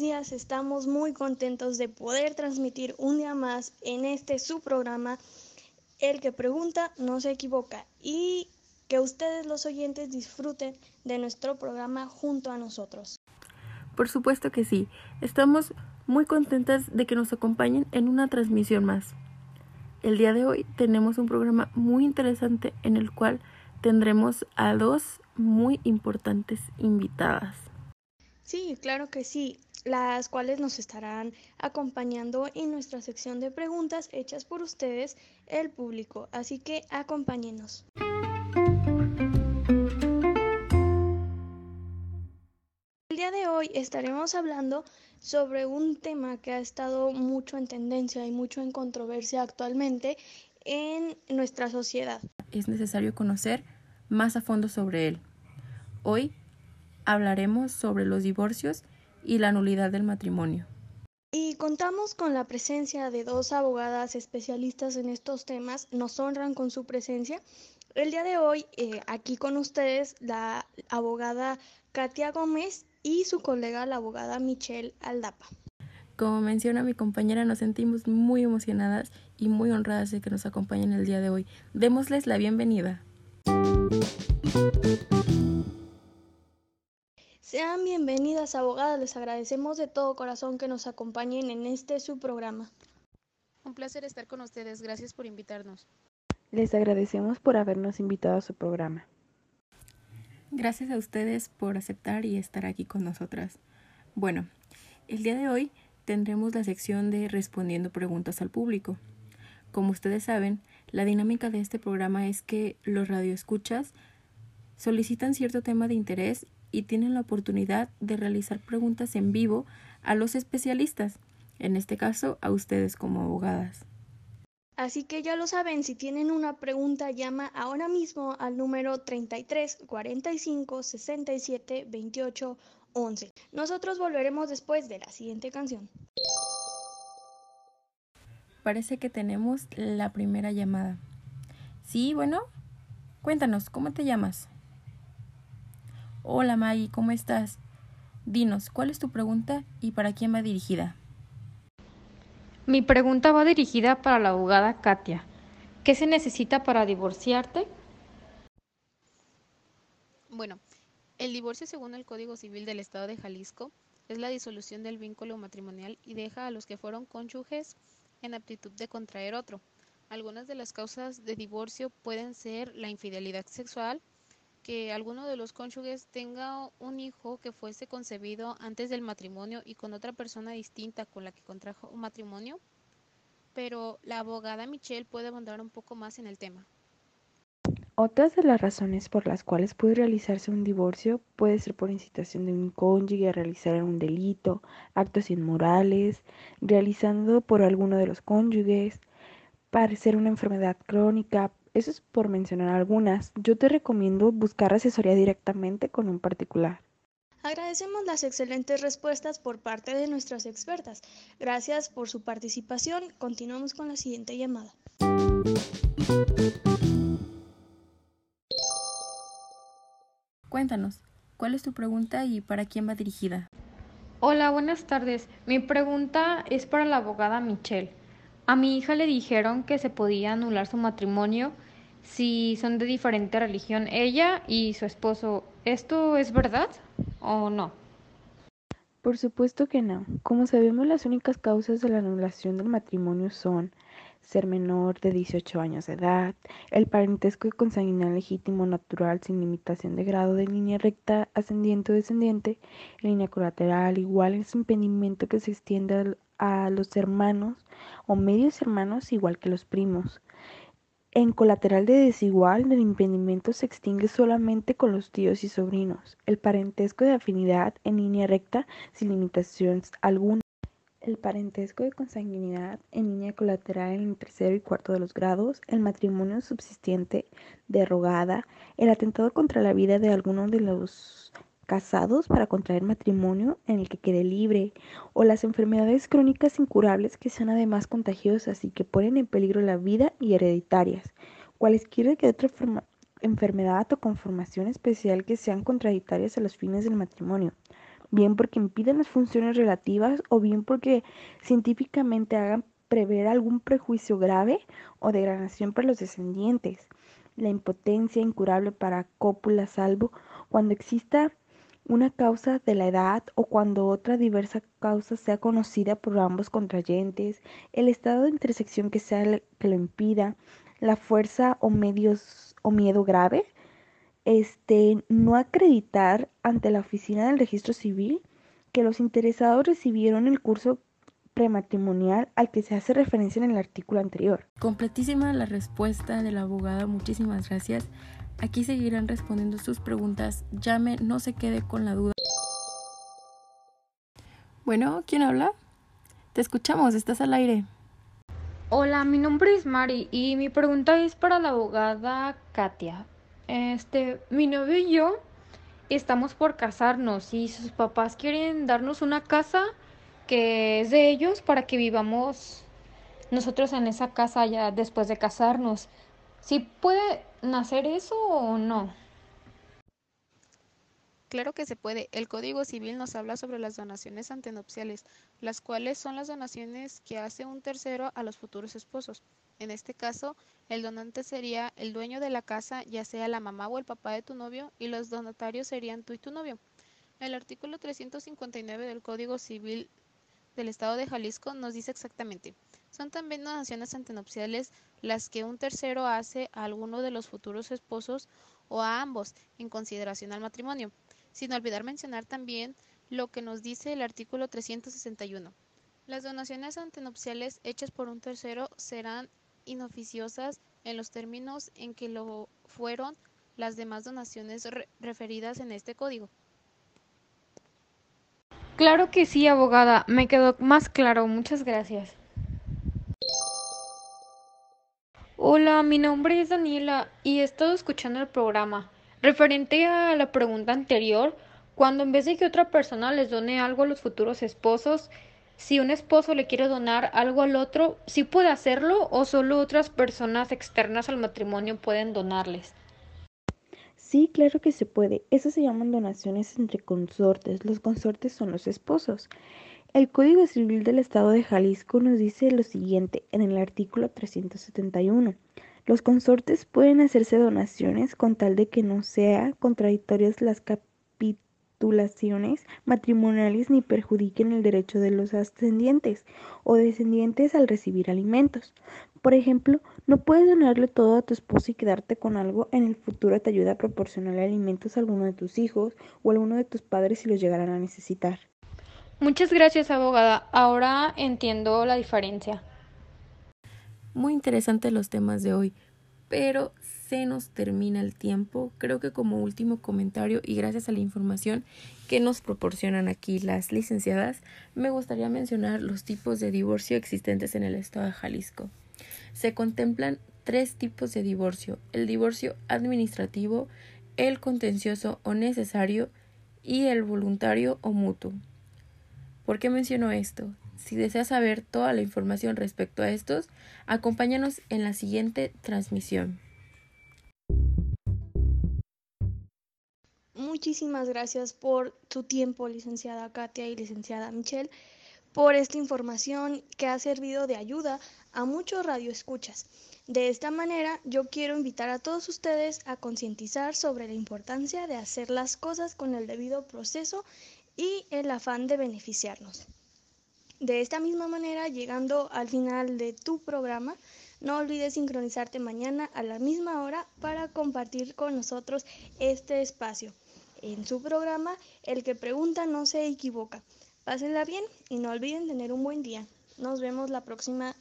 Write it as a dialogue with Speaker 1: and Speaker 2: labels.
Speaker 1: días. Estamos muy contentos de poder transmitir un día más en este su programa. El que pregunta no se equivoca y que ustedes los oyentes disfruten de nuestro programa junto a nosotros.
Speaker 2: Por supuesto que sí. Estamos muy contentas de que nos acompañen en una transmisión más. El día de hoy tenemos un programa muy interesante en el cual tendremos a dos muy importantes invitadas.
Speaker 1: Sí, claro que sí, las cuales nos estarán acompañando en nuestra sección de preguntas hechas por ustedes, el público. Así que acompáñenos. El día de hoy estaremos hablando sobre un tema que ha estado mucho en tendencia y mucho en controversia actualmente en nuestra sociedad.
Speaker 2: Es necesario conocer más a fondo sobre él. Hoy hablaremos sobre los divorcios y la nulidad del matrimonio.
Speaker 1: Y contamos con la presencia de dos abogadas especialistas en estos temas, nos honran con su presencia. El día de hoy, eh, aquí con ustedes, la abogada Katia Gómez y su colega, la abogada Michelle Aldapa.
Speaker 2: Como menciona mi compañera, nos sentimos muy emocionadas y muy honradas de que nos acompañen el día de hoy. Démosles la bienvenida.
Speaker 1: Sean bienvenidas abogadas, les agradecemos de todo corazón que nos acompañen en este su programa.
Speaker 3: Un placer estar con ustedes, gracias por invitarnos.
Speaker 4: Les agradecemos por habernos invitado a su programa.
Speaker 2: Gracias a ustedes por aceptar y estar aquí con nosotras. Bueno, el día de hoy tendremos la sección de respondiendo preguntas al público. Como ustedes saben, la dinámica de este programa es que los radioescuchas solicitan cierto tema de interés y tienen la oportunidad de realizar preguntas en vivo a los especialistas, en este caso a ustedes como abogadas.
Speaker 1: Así que ya lo saben, si tienen una pregunta, llama ahora mismo al número 33 45 67 28 11. Nosotros volveremos después de la siguiente canción.
Speaker 2: Parece que tenemos la primera llamada. Sí, bueno, cuéntanos, ¿cómo te llamas? Hola Maggie, ¿cómo estás? Dinos, ¿cuál es tu pregunta y para quién va dirigida?
Speaker 5: Mi pregunta va dirigida para la abogada Katia. ¿Qué se necesita para divorciarte?
Speaker 3: Bueno, el divorcio según el Código Civil del Estado de Jalisco es la disolución del vínculo matrimonial y deja a los que fueron cónyuges en aptitud de contraer otro. Algunas de las causas de divorcio pueden ser la infidelidad sexual, que alguno de los cónyuges tenga un hijo que fuese concebido antes del matrimonio y con otra persona distinta con la que contrajo un matrimonio, pero la abogada Michelle puede abundar un poco más en el tema.
Speaker 4: Otras de las razones por las cuales puede realizarse un divorcio puede ser por incitación de un cónyuge a realizar un delito, actos inmorales, realizando por alguno de los cónyuges, parecer una enfermedad crónica, eso es por mencionar algunas. Yo te recomiendo buscar asesoría directamente con un particular.
Speaker 1: Agradecemos las excelentes respuestas por parte de nuestras expertas. Gracias por su participación. Continuamos con la siguiente llamada.
Speaker 2: Cuéntanos, ¿cuál es tu pregunta y para quién va dirigida?
Speaker 5: Hola, buenas tardes. Mi pregunta es para la abogada Michelle. A mi hija le dijeron que se podía anular su matrimonio si son de diferente religión ella y su esposo. ¿Esto es verdad o no?
Speaker 4: Por supuesto que no. Como sabemos, las únicas causas de la anulación del matrimonio son ser menor de 18 años de edad, el parentesco consanguinal legítimo natural sin limitación de grado de línea recta ascendiente o descendiente, línea colateral igual es impedimento que se extiende a los hermanos o medios hermanos igual que los primos. En colateral de desigual, el impedimento se extingue solamente con los tíos y sobrinos. El parentesco de afinidad en línea recta sin limitaciones alguna. El parentesco de consanguinidad en línea colateral en el tercero y cuarto de los grados, el matrimonio subsistente derogada, el atentado contra la vida de alguno de los casados para contraer matrimonio en el que quede libre, o las enfermedades crónicas incurables que sean además contagiosas y que ponen en peligro la vida y hereditarias, cualesquiera que otra enfermedad o conformación especial que sean contradictorias a los fines del matrimonio. bien porque impiden las funciones relativas o bien porque científicamente hagan prever algún prejuicio grave o degradación para los descendientes. La impotencia incurable para cópula salvo cuando exista una causa de la edad o cuando otra diversa causa sea conocida por ambos contrayentes, el estado de intersección que sea que lo impida, la fuerza o medios o miedo grave, este no acreditar ante la oficina del registro civil que los interesados recibieron el curso prematrimonial al que se hace referencia en el artículo anterior.
Speaker 2: Completísima la respuesta de la abogada, muchísimas gracias. Aquí seguirán respondiendo sus preguntas. Llame, no se quede con la duda. Bueno, ¿quién habla? Te escuchamos, estás al aire.
Speaker 5: Hola, mi nombre es Mari y mi pregunta es para la abogada Katia. Este, mi novio y yo estamos por casarnos y sus papás quieren darnos una casa que es de ellos para que vivamos nosotros en esa casa ya después de casarnos. ¿Sí puede nacer eso o no?
Speaker 3: Claro que se puede. El Código Civil nos habla sobre las donaciones antenupciales, las cuales son las donaciones que hace un tercero a los futuros esposos. En este caso, el donante sería el dueño de la casa, ya sea la mamá o el papá de tu novio, y los donatarios serían tú y tu novio. El artículo 359 del Código Civil del Estado de Jalisco nos dice exactamente. Son también donaciones antenupciales las que un tercero hace a alguno de los futuros esposos o a ambos en consideración al matrimonio, sin olvidar mencionar también lo que nos dice el artículo 361. Las donaciones antenupciales hechas por un tercero serán inoficiosas en los términos en que lo fueron las demás donaciones referidas en este código.
Speaker 5: Claro que sí, abogada. Me quedó más claro. Muchas gracias. Hola, mi nombre es Daniela y he estado escuchando el programa. Referente a la pregunta anterior, cuando en vez de que otra persona les done algo a los futuros esposos, si un esposo le quiere donar algo al otro, ¿sí puede hacerlo o solo otras personas externas al matrimonio pueden donarles?
Speaker 4: Sí, claro que se puede. Esas se llaman donaciones entre consortes. Los consortes son los esposos. El Código Civil del Estado de Jalisco nos dice lo siguiente en el artículo 371. Los consortes pueden hacerse donaciones con tal de que no sean contradictorias las capitulaciones matrimoniales ni perjudiquen el derecho de los ascendientes o descendientes al recibir alimentos. Por ejemplo, no puedes donarle todo a tu esposo y quedarte con algo en el futuro te ayuda a proporcionar alimentos a alguno de tus hijos o a alguno de tus padres si los llegaran a necesitar.
Speaker 5: Muchas gracias, abogada. Ahora entiendo la diferencia.
Speaker 2: Muy interesantes los temas de hoy, pero se nos termina el tiempo. Creo que como último comentario y gracias a la información que nos proporcionan aquí las licenciadas, me gustaría mencionar los tipos de divorcio existentes en el estado de Jalisco. Se contemplan tres tipos de divorcio, el divorcio administrativo, el contencioso o necesario y el voluntario o mutuo. ¿Por qué menciono esto? Si deseas saber toda la información respecto a estos, acompáñanos en la siguiente transmisión.
Speaker 1: Muchísimas gracias por tu tiempo, licenciada Katia y licenciada Michelle por esta información que ha servido de ayuda a muchos radioescuchas. De esta manera, yo quiero invitar a todos ustedes a concientizar sobre la importancia de hacer las cosas con el debido proceso y el afán de beneficiarnos. De esta misma manera, llegando al final de tu programa, no olvides sincronizarte mañana a la misma hora para compartir con nosotros este espacio. En su programa, el que pregunta no se equivoca. Pásenla bien y no olviden tener un buen día. Nos vemos la próxima.